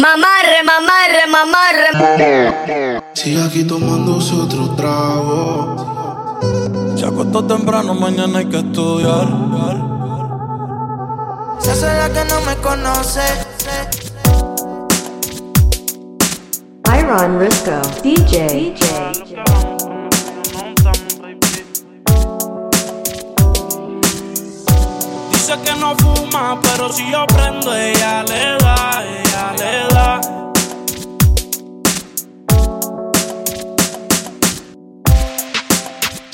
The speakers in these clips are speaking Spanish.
Mamarre, mamarre, mamarre. Sigue aquí tomándose otro trago. Se acostó temprano, mañana hay que estudiar. Se hace la que no me conoce. Iron Risco, DJ. DJ. Dice que no fuma, pero si yo prendo, ella le da, ella le da.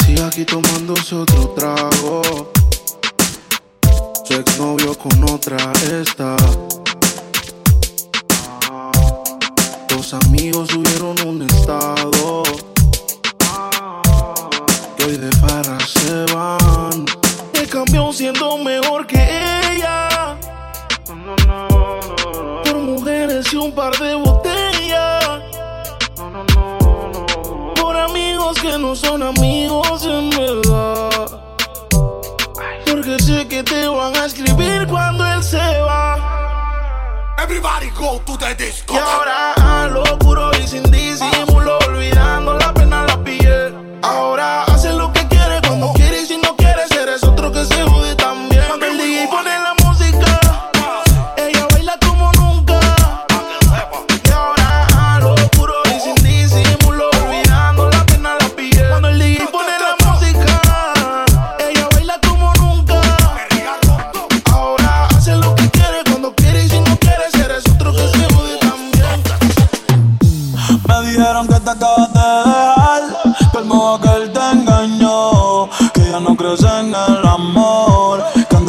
Sigue aquí tomándose otro trago. Su exnovio con otra está. Que no son amigos en verdad. Porque sé que te van a escribir cuando él se va. Everybody go to the disco. Y ahora a lo puro y sin disimulo,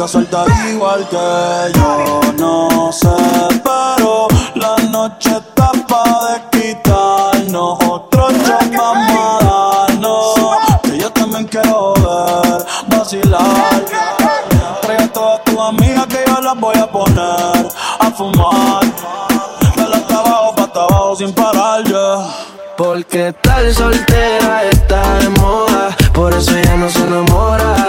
suelta igual que yo. No sé, pero la noche está pa' de quitarnos otro shot, vamos a darnos, que yo también quiero ver, vacilar. Trae a todas tus amigas que yo las voy a poner a fumar. De la hasta abajo pa' hasta abajo sin parar, yeah. Porque tal soltera está de moda, por eso ella no se enamora.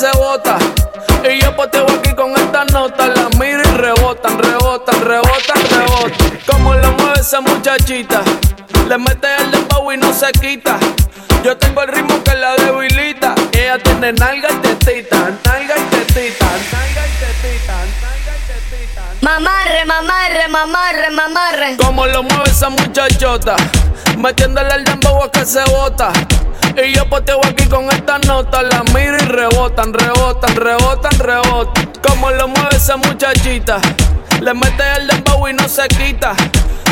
Se bota. Y yo poteo aquí con esta nota, la miro y rebotan, rebotan, rebotan, rebotan. Como lo mueve esa muchachita, le mete el dembow y no se quita. Yo tengo el ritmo que la debilita. Ella tiene nalga y tetita, nalga y tetita, nalga y tetita, nalga. Mamarre, mamarre, mamarre, mamarre. Como lo mueve esa muchachota, metiéndole el dembow a que se bota. Y yo poteo aquí con esta nota, la miro y rebotan, rebotan, rebotan, rebotan. Como lo mueve esa muchachita, le mete el dembow y no se quita.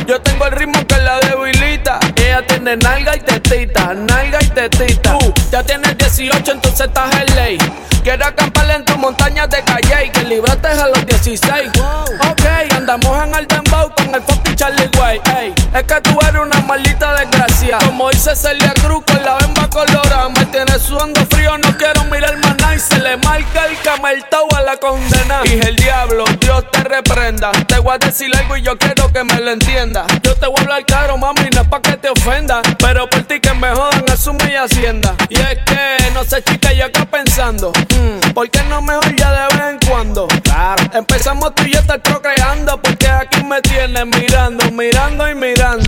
Yo tengo el ritmo que la debilita. Ella tiene nalga y tetita, nalga y tetita. Tú ya tienes 18, entonces estás en ley. Quiero acampar en tu montaña de calle que libraste a los 16. Ok, andamos en el dembow con el fucking Charlie Way. Ey, es que tú eres una maldita desgracia. Como dice Celia Cruz cameltao a la condena. Y el diablo, Dios te reprenda. Te voy a decir algo y yo quiero que me lo entienda. Yo te voy a hablar claro, mami, no es pa' que te ofenda. Pero por ti que me jodan, asume y hacienda. Y es que, no sé, chica, yo acá pensando. mm, ¿Por qué no mejor ya de vez en cuando? Claro. Empezamos tú y yo estar procreando. Porque aquí me tienes mirando, mirando y mirando.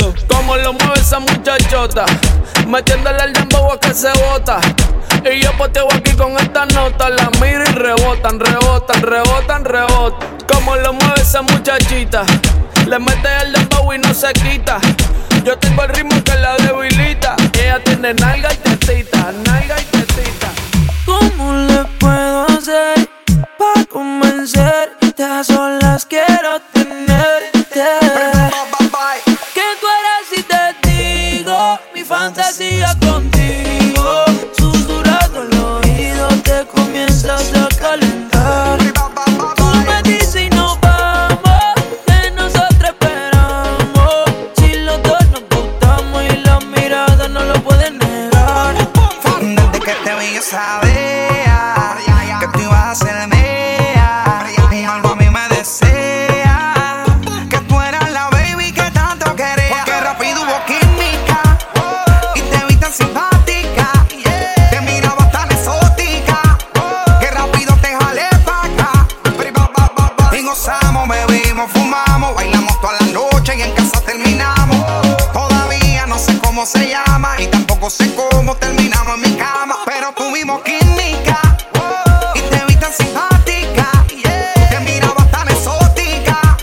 Como lo mueve esa muchachota. Metiéndole al dembow a que se bota. Y yo poteo aquí con esta nota. La miro y rebotan, rebotan, rebotan, rebotan. Como lo mueve esa muchachita. Le mete el dembow y no se quita. Yo tengo el ritmo que la debilita. Ella tiene nalga y tetita, nalga y tetita. ¿Cómo le puedo hacer para convencerte? A solas quiero tenerte. Digo mi cómo se llama y tampoco sé cómo terminamos en mi cama. Pero tuvimos química y te vi tan simpática. Te miraba tan exótica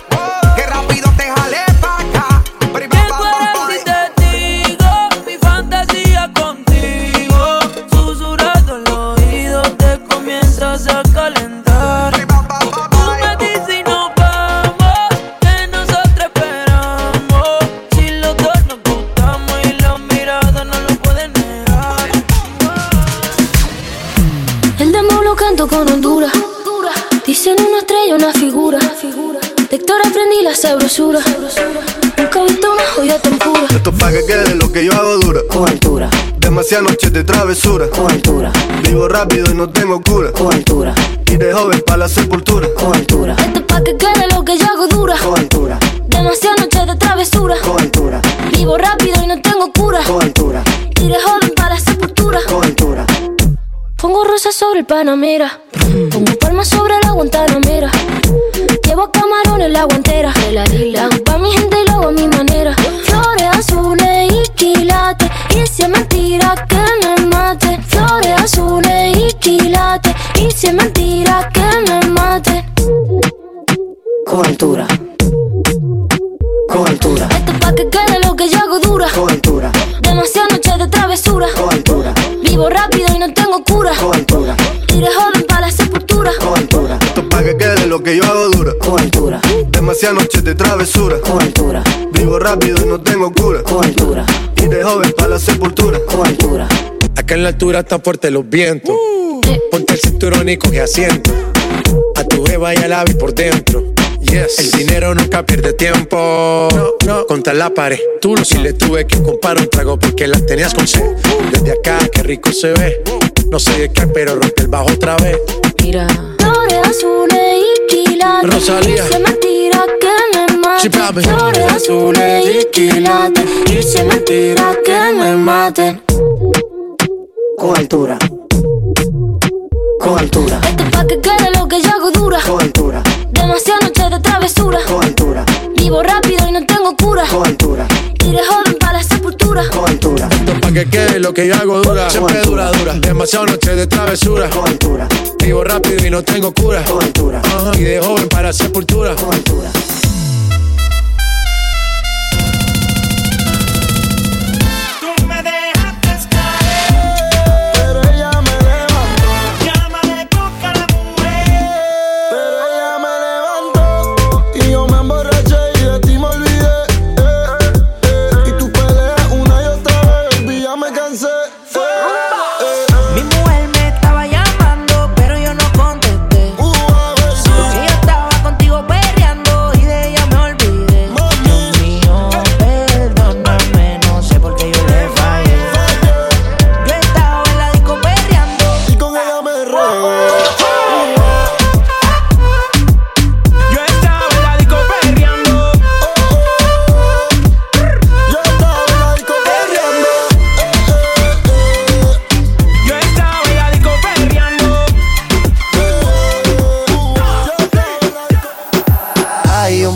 que rápido te jalé pa' acá. Eres si te digo mi fantasía contigo. Susurrando el oído te comienzas a calentar. Sabrosura. Nunca he visto una joya tan pura. Esto pa' que quede lo que yo hago dura. Con altura. Demasiadas noches de travesura. Con altura. Vivo rápido y no tengo cura. Con altura. Y de joven para la sepultura. Con altura. Esto es pa' que quede lo que yo hago dura. Con altura. Demasiadas noches de travesura. Con altura. Vivo rápido y no tengo cura. Con altura. Y de joven para la sepultura. Con altura. Pongo rosas sobre el Panamera. Pongo palmas sobre la Guantanamera. Llevo camarones en la guantera. La pa' mi gente y lo hago a mi manera. Flores azules y quilates. Y si es mentira que me mate. Flores azules y quilates. Y si es mentira que me mate. Con altura. Con altura. Esto es pa' que quede lo que yo hago dura. Con Demasiadas noches de travesura. Con altura. Vivo rápido y no tengo cura. Con altura. Y de joven para la sepultura. Con altura. Acá en la altura están fuertes los vientos. Ponte el cinturón y coge asiento. A tu jeva y al ave por dentro. Yes. El dinero nunca pierde tiempo. No, no. Contra la pared. Tú no si le tuve que comprar un trago porque la tenías con sed. Desde acá, qué rico se ve. No sé de qué, pero rompe el bajo otra vez. Mira. Flores azules y quilates. Rosalía. Y mentira que me mate. Flores azules y quilates. Y si mentira que me maten. Con altura. Con altura. Esto es pa' que quede lo que yo hago dura. Con altura. Demasiadas noches de travesura. Con altura. Vivo rápido y no tengo cura. Con altura. De joven para la sepultura. Con pa' que quede lo que yo hago dura. Siempre dura, dura. Demasiado noche de travesura. Vivo rápido y no tengo cura. Y de joven para sepultura.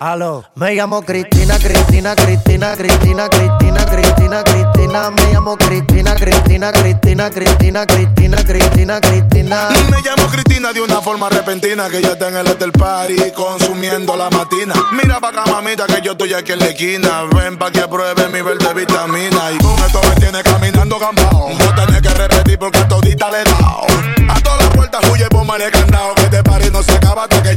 Aló. Me llamo Cristina, Cristina, Cristina, Cristina, Cristina, Cristina, Cristina. Me llamo Cristina, Cristina, Cristina, Cristina, Cristina, Cristina, Cristina. Me llamo Cristina de una forma repentina que ya está en el hotel party consumiendo la matina. Mira pa' acá, mamita, que yo estoy aquí en la esquina. Ven pa' que apruebe mi verde vitamina. Y con esto me tiene caminando gambao. No tenés que repetir porque todita le he dado. A todas las puertas huye, ponme candado. Que este party no se acaba hasta que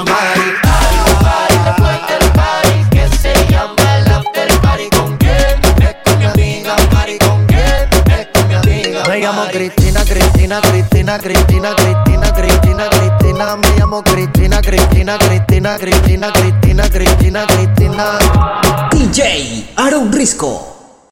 Cristina, Cristina, Cristina, Cristina, Cristina. Me llamo Cristina, Cristina, Cristina, Cristina, Cristina, Cristina, Cristina. DJ Aaron Risco.